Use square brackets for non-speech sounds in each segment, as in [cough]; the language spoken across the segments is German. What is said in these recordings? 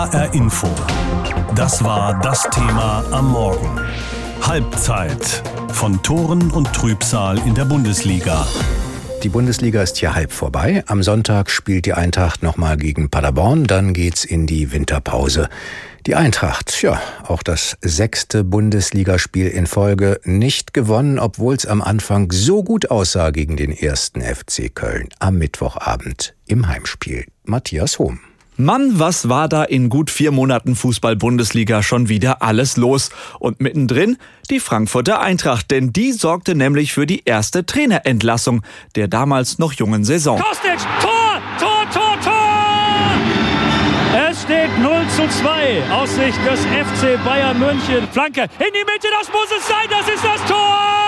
HR Info. Das war das Thema am Morgen. Halbzeit von Toren und Trübsal in der Bundesliga. Die Bundesliga ist hier halb vorbei. Am Sonntag spielt die Eintracht nochmal gegen Paderborn, dann geht's in die Winterpause. Die Eintracht, ja, auch das sechste Bundesligaspiel in Folge nicht gewonnen, obwohl es am Anfang so gut aussah gegen den ersten FC Köln am Mittwochabend im Heimspiel. Matthias Hohm. Mann, was war da in gut vier Monaten Fußball-Bundesliga schon wieder alles los? Und mittendrin die Frankfurter Eintracht, denn die sorgte nämlich für die erste Trainerentlassung der damals noch jungen Saison. Kostic, Tor, Tor, Tor, Tor! Es steht 0 zu 2 aus Sicht des FC Bayern München. Flanke in die Mitte, das muss es sein, das ist das Tor!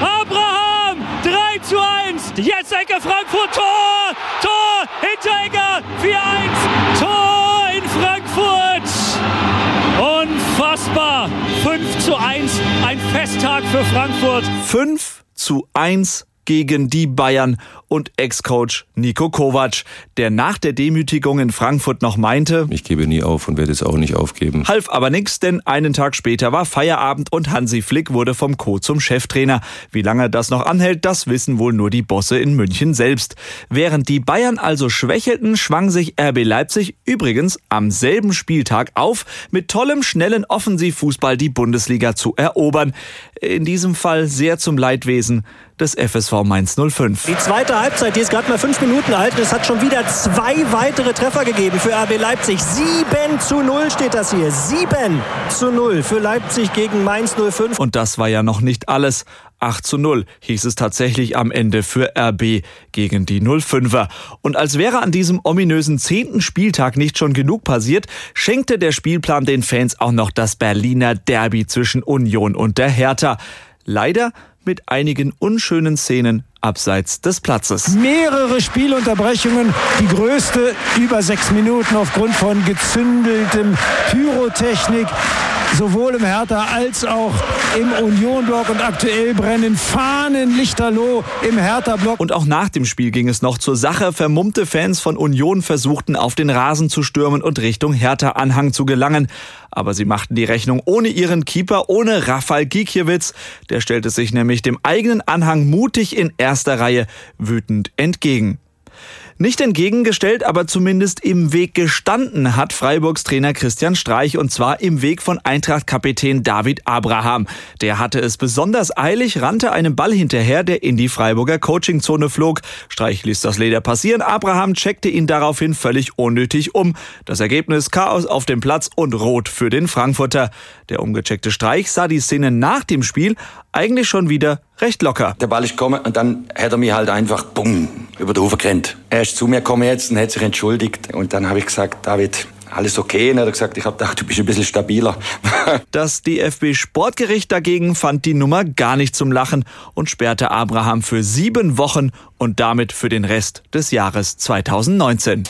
Abraham, 3 zu 1, jetzt Ecke Frankfurt, Tor, Tor, Hinteregger, 4-1, Unfassbar! 5 zu 1, ein Festtag für Frankfurt. 5 zu 1 gegen die Bayern und Ex-Coach Nico Kovac, der nach der Demütigung in Frankfurt noch meinte, ich gebe nie auf und werde es auch nicht aufgeben. Half aber nix, denn einen Tag später war Feierabend und Hansi Flick wurde vom Co zum Cheftrainer. Wie lange das noch anhält, das wissen wohl nur die Bosse in München selbst. Während die Bayern also schwächelten, schwang sich RB Leipzig übrigens am selben Spieltag auf, mit tollem, schnellen Offensivfußball die Bundesliga zu erobern. In diesem Fall sehr zum Leidwesen des FSV Mainz 05. Die zweite Halbzeit, die ist gerade mal fünf Minuten alt. Es hat schon wieder zwei weitere Treffer gegeben für RB Leipzig. 7 zu 0 steht das hier. 7 zu 0 für Leipzig gegen Mainz 05. Und das war ja noch nicht alles. 8 zu 0 hieß es tatsächlich am Ende für RB gegen die 05er. Und als wäre an diesem ominösen zehnten Spieltag nicht schon genug passiert, schenkte der Spielplan den Fans auch noch das Berliner Derby zwischen Union und der Hertha. Leider mit einigen unschönen Szenen abseits des Platzes. Mehrere Spielunterbrechungen, die größte über sechs Minuten aufgrund von gezündeltem Pyrotechnik sowohl im Hertha als auch im Union-Block und aktuell brennen Fahnen lichterloh im Hertha-Block. Und auch nach dem Spiel ging es noch zur Sache. Vermummte Fans von Union versuchten auf den Rasen zu stürmen und Richtung Hertha-Anhang zu gelangen. Aber sie machten die Rechnung ohne ihren Keeper, ohne Rafael Gikiewicz. Der stellte sich nämlich dem eigenen Anhang mutig in erster Reihe wütend entgegen. Nicht entgegengestellt, aber zumindest im Weg gestanden hat Freiburgs Trainer Christian Streich und zwar im Weg von Eintracht-Kapitän David Abraham. Der hatte es besonders eilig, rannte einem Ball hinterher, der in die Freiburger Coachingzone flog. Streich ließ das Leder passieren, Abraham checkte ihn daraufhin völlig unnötig um. Das Ergebnis Chaos auf dem Platz und Rot für den Frankfurter. Der umgecheckte Streich sah die Szene nach dem Spiel eigentlich schon wieder recht locker. Der Ball ist gekommen und dann hat er mich halt einfach bumm, über den Hof gerannt. Er ist zu mir gekommen jetzt und hat sich entschuldigt. Und dann habe ich gesagt, David, alles okay? Und er hat gesagt, ich habe gedacht, du bist ein bisschen stabiler. [laughs] Das DFB Sportgericht dagegen fand die Nummer gar nicht zum Lachen und sperrte Abraham für sieben Wochen und damit für den Rest des Jahres 2019.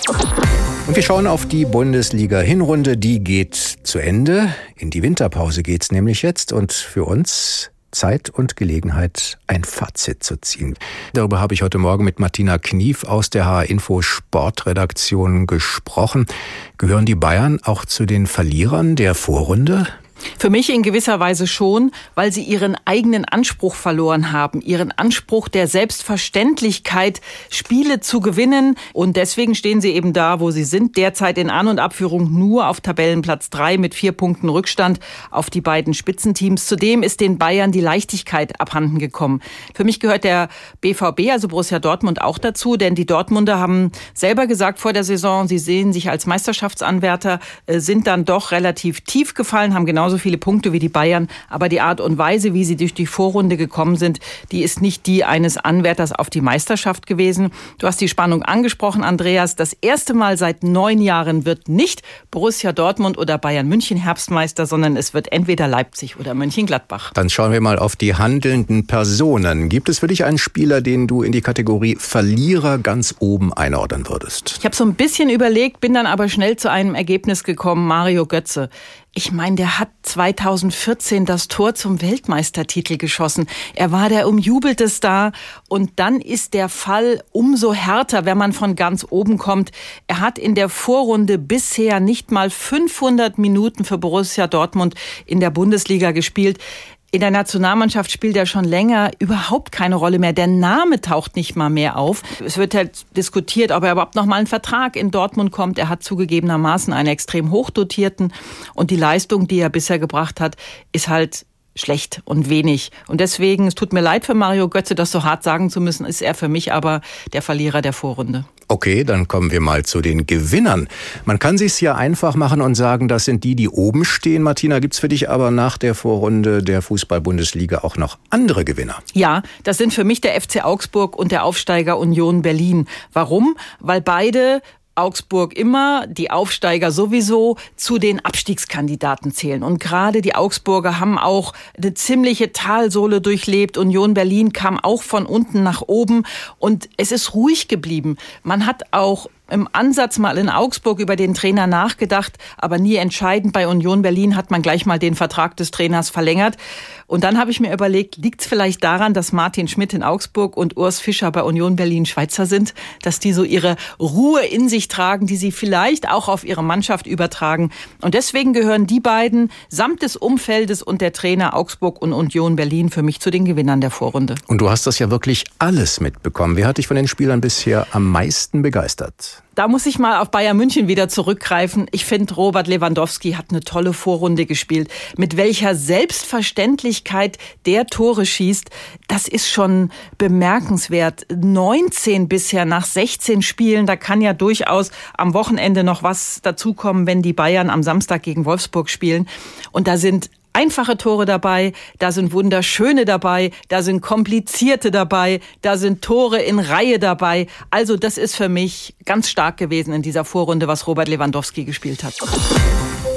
Und wir schauen auf die Bundesliga-Hinrunde. Die geht zu Ende. In die Winterpause geht's nämlich jetzt. Und für uns Zeit und Gelegenheit, ein Fazit zu ziehen. Darüber habe ich heute Morgen mit Martina Knief aus der HR-Info Sportredaktion gesprochen. Gehören die Bayern auch zu den Verlierern der Vorrunde? Für mich in gewisser Weise schon, weil sie ihren eigenen Anspruch verloren haben, ihren Anspruch der Selbstverständlichkeit, Spiele zu gewinnen. Und deswegen stehen sie eben da, wo sie sind, derzeit in An- und Abführung nur auf Tabellenplatz drei mit vier Punkten Rückstand auf die beiden Spitzenteams. Zudem ist den Bayern die Leichtigkeit abhanden gekommen. Für mich gehört der BVB, also Borussia Dortmund, auch dazu, denn die Dortmunder haben selber gesagt vor der Saison, sie sehen sich als Meisterschaftsanwärter, äh, sind dann doch relativ tief gefallen, haben genauso viele Punkte wie die Bayern, aber die Art und Weise, wie sie durch die Vorrunde gekommen sind, die ist nicht die eines Anwärters auf die Meisterschaft gewesen. Du hast die Spannung angesprochen, Andreas. Das erste Mal seit neun Jahren wird nicht Borussia Dortmund oder Bayern München Herbstmeister, sondern es wird entweder Leipzig oder Mönchengladbach. Dann schauen wir mal auf die handelnden Personen. Gibt es für dich einen Spieler, den du in die Kategorie Verlierer ganz oben einordnen würdest? Ich habe so ein bisschen überlegt, bin dann aber schnell zu einem Ergebnis gekommen, Mario Götze. Ich meine, der hat 2014 das Tor zum Weltmeistertitel geschossen. Er war der umjubelte Star und dann ist der Fall umso härter, wenn man von ganz oben kommt. Er hat in der Vorrunde bisher nicht mal 500 Minuten für Borussia Dortmund in der Bundesliga gespielt. In der Nationalmannschaft spielt er schon länger überhaupt keine Rolle mehr. Der Name taucht nicht mal mehr auf. Es wird halt diskutiert, ob er überhaupt noch mal einen Vertrag in Dortmund kommt. Er hat zugegebenermaßen einen extrem hochdotierten und die Leistung, die er bisher gebracht hat, ist halt schlecht und wenig. Und deswegen, es tut mir leid für Mario Götze, das so hart sagen zu müssen, ist er für mich aber der Verlierer der Vorrunde. Okay, dann kommen wir mal zu den Gewinnern. Man kann sich's ja einfach machen und sagen, das sind die, die oben stehen. Martina, gibt's für dich aber nach der Vorrunde der Fußball-Bundesliga auch noch andere Gewinner? Ja, das sind für mich der FC Augsburg und der Aufsteiger Union Berlin. Warum? Weil beide Augsburg immer, die Aufsteiger sowieso, zu den Abstiegskandidaten zählen. Und gerade die Augsburger haben auch eine ziemliche Talsohle durchlebt. Union Berlin kam auch von unten nach oben und es ist ruhig geblieben. Man hat auch im Ansatz mal in Augsburg über den Trainer nachgedacht, aber nie entscheidend. Bei Union Berlin hat man gleich mal den Vertrag des Trainers verlängert. Und dann habe ich mir überlegt, liegt es vielleicht daran, dass Martin Schmidt in Augsburg und Urs Fischer bei Union Berlin Schweizer sind, dass die so ihre Ruhe in sich tragen, die sie vielleicht auch auf ihre Mannschaft übertragen. Und deswegen gehören die beiden samt des Umfeldes und der Trainer Augsburg und Union Berlin für mich zu den Gewinnern der Vorrunde. Und du hast das ja wirklich alles mitbekommen. Wer hat dich von den Spielern bisher am meisten begeistert? Da muss ich mal auf Bayern München wieder zurückgreifen. Ich finde, Robert Lewandowski hat eine tolle Vorrunde gespielt. Mit welcher Selbstverständlichkeit der Tore schießt, das ist schon bemerkenswert. 19 bisher nach 16 Spielen, da kann ja durchaus am Wochenende noch was dazukommen, wenn die Bayern am Samstag gegen Wolfsburg spielen. Und da sind einfache Tore dabei, da sind wunderschöne dabei, da sind komplizierte dabei, da sind Tore in Reihe dabei. Also das ist für mich ganz stark gewesen in dieser Vorrunde, was Robert Lewandowski gespielt hat.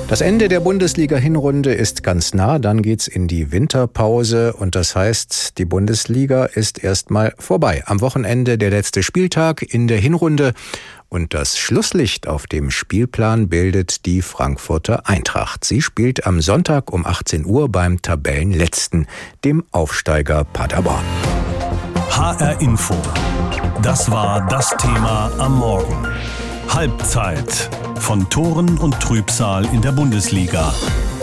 Das Ende der Bundesliga-Hinrunde ist ganz nah, dann geht's in die Winterpause und das heißt, die Bundesliga ist erstmal vorbei. Am Wochenende der letzte Spieltag in der Hinrunde und das Schlusslicht auf dem Spielplan bildet die Frankfurter Eintracht. Sie spielt am Sonntag um 18 Uhr beim Tabellenletzten, dem Aufsteiger Paderborn. HR Info. Das war das Thema am Morgen. Halbzeit von Toren und Trübsal in der Bundesliga.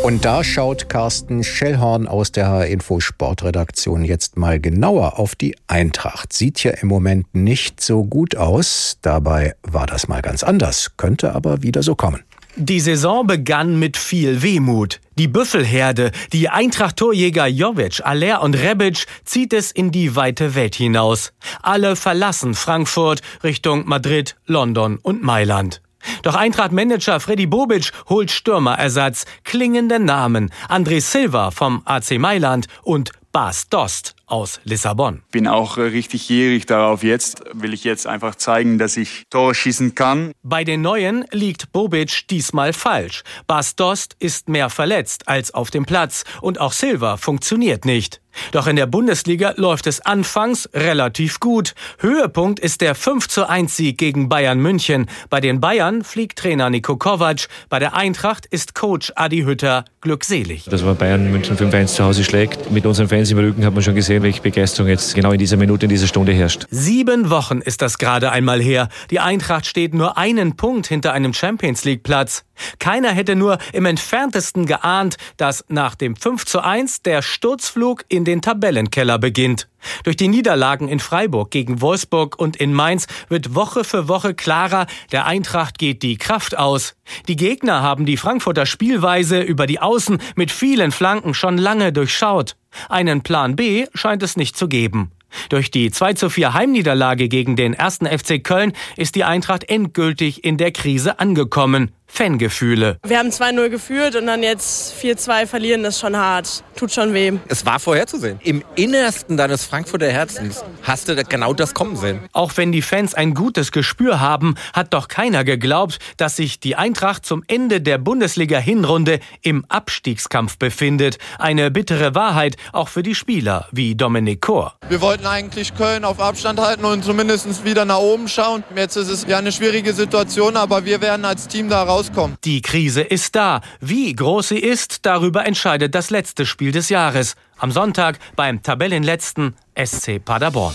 Und da schaut Carsten Schellhorn aus der HR Info Sportredaktion jetzt mal genauer auf die Eintracht. Sieht ja im Moment nicht so gut aus. Dabei war das mal ganz anders, könnte aber wieder so kommen. Die Saison begann mit viel Wehmut. Die Büffelherde, die Eintracht-Torjäger Jovic, Aller und Rebic zieht es in die weite Welt hinaus. Alle verlassen Frankfurt Richtung Madrid, London und Mailand. Doch Eintracht-Manager Freddy Bobic holt Stürmerersatz, klingende Namen, André Silva vom AC Mailand und Bas Dost aus Lissabon. Bin auch äh, richtig gierig darauf. Jetzt will ich jetzt einfach zeigen, dass ich Tore schießen kann. Bei den Neuen liegt Bobic diesmal falsch. Bas Dost ist mehr verletzt als auf dem Platz und auch Silva funktioniert nicht. Doch in der Bundesliga läuft es anfangs relativ gut. Höhepunkt ist der 5 zu 1 Sieg gegen Bayern München. Bei den Bayern fliegt Trainer Niko Kovac. Bei der Eintracht ist Coach Adi Hütter glückselig. Dass man Bayern München 5-1 zu Hause schlägt. Mit unseren Fans im Rücken hat man schon gesehen, welche Begeisterung jetzt genau in dieser Minute, in dieser Stunde herrscht. Sieben Wochen ist das gerade einmal her. Die Eintracht steht nur einen Punkt hinter einem Champions League Platz. Keiner hätte nur im entferntesten geahnt, dass nach dem 5 zu 1 der Sturzflug in den Tabellenkeller beginnt. Durch die Niederlagen in Freiburg gegen Wolfsburg und in Mainz wird Woche für Woche klarer, der Eintracht geht die Kraft aus. Die Gegner haben die Frankfurter Spielweise über die Außen mit vielen Flanken schon lange durchschaut. Einen Plan B scheint es nicht zu geben. Durch die 2 zu 4 Heimniederlage gegen den ersten FC Köln ist die Eintracht endgültig in der Krise angekommen. Fangefühle. Wir haben 2-0 geführt und dann jetzt 4-2 verlieren, das ist schon hart. Tut schon weh. Es war vorherzusehen. Im Innersten deines Frankfurter Herzens hast du genau das kommen sehen. Auch wenn die Fans ein gutes Gespür haben, hat doch keiner geglaubt, dass sich die Eintracht zum Ende der Bundesliga-Hinrunde im Abstiegskampf befindet. Eine bittere Wahrheit auch für die Spieler wie Dominik Kor. Wir wollten eigentlich Köln auf Abstand halten und zumindest wieder nach oben schauen. Jetzt ist es ja eine schwierige Situation, aber wir werden als Team da raus rauskommen. Die Krise ist da. Wie groß sie ist, darüber entscheidet das letzte Spiel des Jahres. Am Sonntag beim Tabellenletzten SC Paderborn.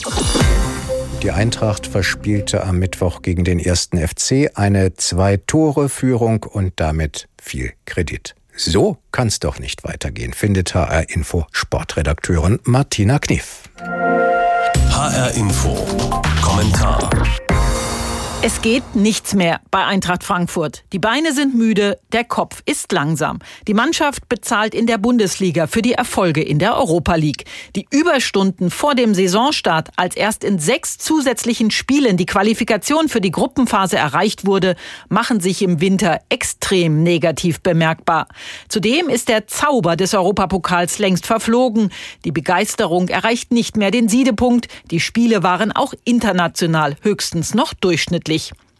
Die Eintracht verspielte am Mittwoch gegen den ersten FC eine Zwei-Tore-Führung und damit viel Kredit. So kann's doch nicht weitergehen, findet HR Info Sportredakteurin Martina Kniff. HR Info. Kommentar. Es geht nichts mehr bei Eintracht Frankfurt. Die Beine sind müde, der Kopf ist langsam. Die Mannschaft bezahlt in der Bundesliga für die Erfolge in der Europa League. Die Überstunden vor dem Saisonstart, als erst in sechs zusätzlichen Spielen die Qualifikation für die Gruppenphase erreicht wurde, machen sich im Winter extrem negativ bemerkbar. Zudem ist der Zauber des Europapokals längst verflogen. Die Begeisterung erreicht nicht mehr den Siedepunkt. Die Spiele waren auch international höchstens noch durchschnittlich.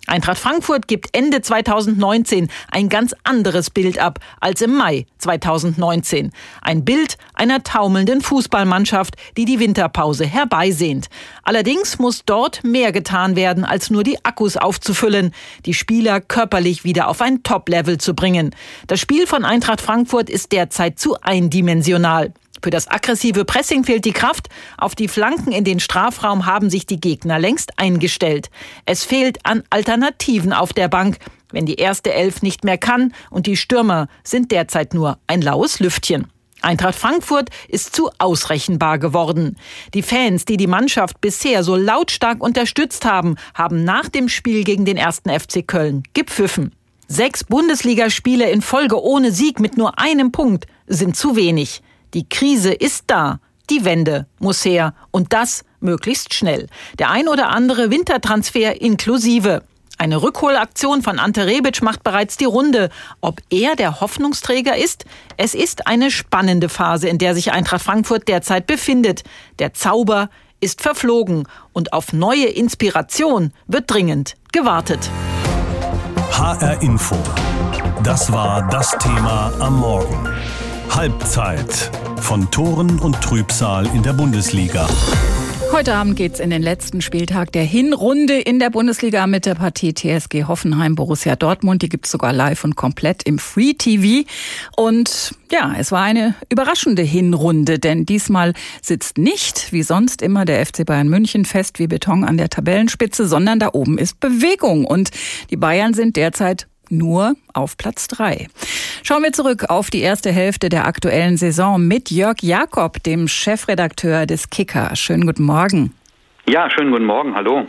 Eintracht Frankfurt gibt Ende 2019 ein ganz anderes Bild ab als im Mai 2019. Ein Bild einer taumelnden Fußballmannschaft, die die Winterpause herbeisehnt. Allerdings muss dort mehr getan werden, als nur die Akkus aufzufüllen, die Spieler körperlich wieder auf ein Top-Level zu bringen. Das Spiel von Eintracht Frankfurt ist derzeit zu eindimensional. Für das aggressive Pressing fehlt die Kraft. Auf die Flanken in den Strafraum haben sich die Gegner längst eingestellt. Es fehlt an Alternativen auf der Bank, wenn die erste Elf nicht mehr kann und die Stürmer sind derzeit nur ein laues Lüftchen. Eintracht Frankfurt ist zu ausrechenbar geworden. Die Fans, die die Mannschaft bisher so lautstark unterstützt haben, haben nach dem Spiel gegen den ersten FC Köln gepfiffen. Sechs Bundesligaspiele in Folge ohne Sieg mit nur einem Punkt sind zu wenig. Die Krise ist da. Die Wende muss her. Und das möglichst schnell. Der ein oder andere Wintertransfer inklusive. Eine Rückholaktion von Ante Rebic macht bereits die Runde. Ob er der Hoffnungsträger ist? Es ist eine spannende Phase, in der sich Eintracht Frankfurt derzeit befindet. Der Zauber ist verflogen und auf neue Inspiration wird dringend gewartet. HR Info. Das war das Thema am Morgen. Halbzeit von Toren und Trübsal in der Bundesliga. Heute Abend geht's in den letzten Spieltag der Hinrunde in der Bundesliga mit der Partie TSG Hoffenheim Borussia Dortmund. Die gibt's sogar live und komplett im Free TV. Und ja, es war eine überraschende Hinrunde, denn diesmal sitzt nicht wie sonst immer der FC Bayern München fest wie Beton an der Tabellenspitze, sondern da oben ist Bewegung und die Bayern sind derzeit nur auf Platz drei. Schauen wir zurück auf die erste Hälfte der aktuellen Saison mit Jörg Jakob, dem Chefredakteur des Kicker. Schönen guten Morgen. Ja, schönen guten Morgen, hallo.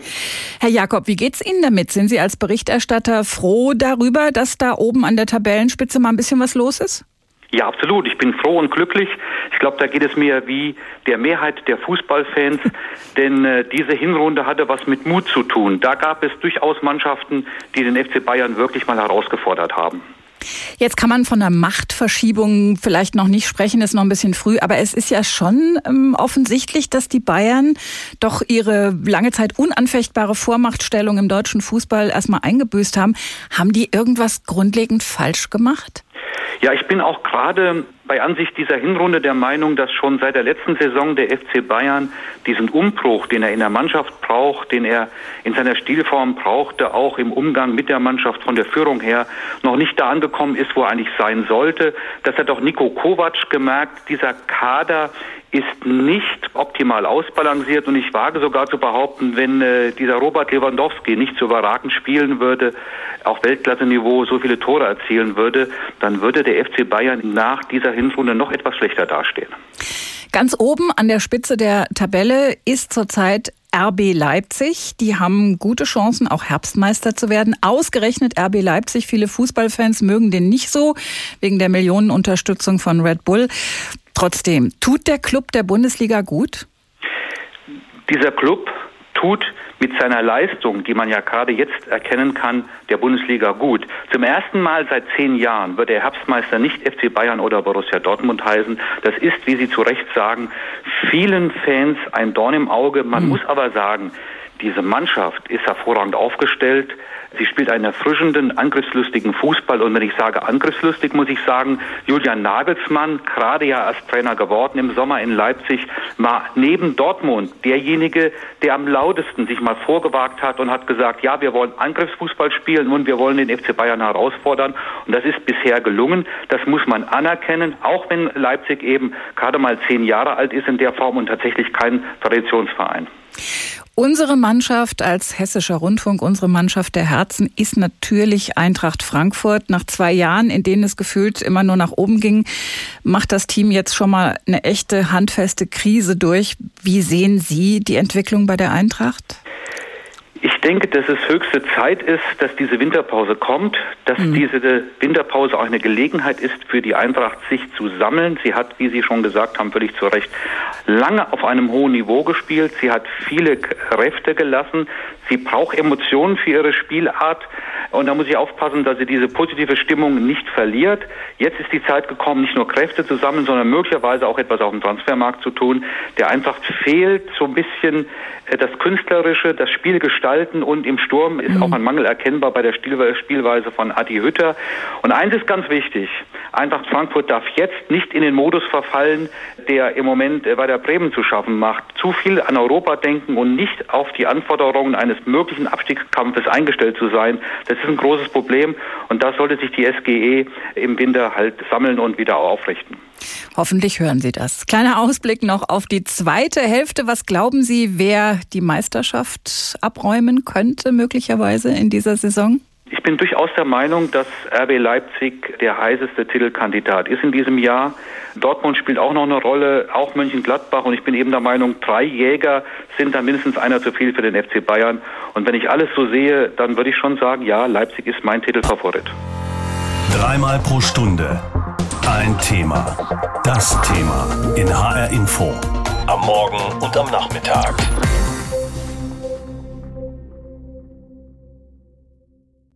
Herr Jakob, wie geht's Ihnen damit? Sind Sie als Berichterstatter froh darüber, dass da oben an der Tabellenspitze mal ein bisschen was los ist? Ja, absolut. Ich bin froh und glücklich. Ich glaube, da geht es mir wie der Mehrheit der Fußballfans, [laughs] denn äh, diese Hinrunde hatte was mit Mut zu tun. Da gab es durchaus Mannschaften, die den FC Bayern wirklich mal herausgefordert haben. Jetzt kann man von einer Machtverschiebung vielleicht noch nicht sprechen, ist noch ein bisschen früh, aber es ist ja schon ähm, offensichtlich, dass die Bayern doch ihre lange Zeit unanfechtbare Vormachtstellung im deutschen Fußball erstmal eingebüßt haben. Haben die irgendwas grundlegend falsch gemacht? Ja, ich bin auch gerade bei Ansicht dieser Hinrunde der Meinung, dass schon seit der letzten Saison der FC Bayern diesen Umbruch, den er in der Mannschaft braucht, den er in seiner Stilform brauchte, auch im Umgang mit der Mannschaft von der Führung her, noch nicht da angekommen ist, wo er eigentlich sein sollte. Das hat auch Nico Kovac gemerkt. Dieser Kader ist nicht optimal ausbalanciert und ich wage sogar zu behaupten, wenn äh, dieser Robert Lewandowski nicht so überragend spielen würde, auf Weltklasse-Niveau so viele Tore erzielen würde, dann würde der FC Bayern nach dieser Hinrunde noch etwas schlechter dastehen. Ganz oben an der Spitze der Tabelle ist zurzeit RB Leipzig. Die haben gute Chancen, auch Herbstmeister zu werden. Ausgerechnet RB Leipzig. Viele Fußballfans mögen den nicht so, wegen der Millionenunterstützung von Red Bull. Trotzdem, tut der Club der Bundesliga gut? Dieser Club tut mit seiner Leistung, die man ja gerade jetzt erkennen kann, der Bundesliga gut. Zum ersten Mal seit zehn Jahren wird der Herbstmeister nicht FC Bayern oder Borussia Dortmund heißen. Das ist, wie Sie zu Recht sagen, vielen Fans ein Dorn im Auge. Man mhm. muss aber sagen, Diese Mannschaft ist hervorragend aufgestellt. Sie spielt einen erfrischenden, angriffslustigen Fußball. Und wenn ich sage angriffslustig, muss ich sagen, Julian Nagelsmann, gerade ja als Trainer geworden im Sommer in Leipzig, war neben Dortmund derjenige, der am lautesten sich mal vorgewagt hat und hat gesagt, ja, wir wollen Angriffsfußball spielen und wir wollen den FC Bayern herausfordern. Und das ist bisher gelungen. Das muss man anerkennen, auch wenn Leipzig eben gerade mal zehn Jahre alt ist in der Form und tatsächlich kein Traditionsverein. Unsere Mannschaft als Hessischer Rundfunk, unsere Mannschaft der Herzen ist natürlich Eintracht Frankfurt. Nach zwei Jahren, in denen es gefühlt immer nur nach oben ging, macht das Team jetzt schon mal eine echte handfeste Krise durch. Wie sehen Sie die Entwicklung bei der Eintracht? Ich denke, dass es höchste Zeit ist, dass diese Winterpause kommt, dass mhm. diese Winterpause auch eine Gelegenheit ist für die Eintracht, sich zu sammeln. Sie hat, wie Sie schon gesagt haben, völlig zu Recht lange auf einem hohen Niveau gespielt. Sie hat viele Kräfte gelassen. Sie braucht Emotionen für ihre Spielart. Und da muss ich aufpassen, dass sie diese positive Stimmung nicht verliert. Jetzt ist die Zeit gekommen, nicht nur Kräfte zu sammeln, sondern möglicherweise auch etwas auf dem Transfermarkt zu tun. Der Eintracht fehlt so ein bisschen äh, das Künstlerische, das Spielgestalten und im Sturm ist mhm. auch ein Mangel erkennbar bei der Spielweise von Adi Hütter. Und eins ist ganz wichtig. Eintracht Frankfurt darf jetzt nicht in den Modus verfallen, der im Moment bei der Bremen zu schaffen macht. Zu viel an Europa denken und nicht auf die Anforderungen eines möglichen Abstiegskampfes eingestellt zu sein. Das ist ein großes Problem und da sollte sich die SGE im Winter halt sammeln und wieder aufrichten. Hoffentlich hören Sie das. Kleiner Ausblick noch auf die zweite Hälfte. Was glauben Sie, wer die Meisterschaft abräumen könnte, möglicherweise in dieser Saison? Ich bin durchaus der Meinung, dass RB Leipzig der heißeste Titelkandidat ist in diesem Jahr. Dortmund spielt auch noch eine Rolle, auch Mönchengladbach. Und ich bin eben der Meinung, drei Jäger sind da mindestens einer zu viel für den FC Bayern. Und wenn ich alles so sehe, dann würde ich schon sagen, ja, Leipzig ist mein Titelfavorit. Dreimal pro Stunde ein Thema. Das Thema in HR Info. Am Morgen und am Nachmittag.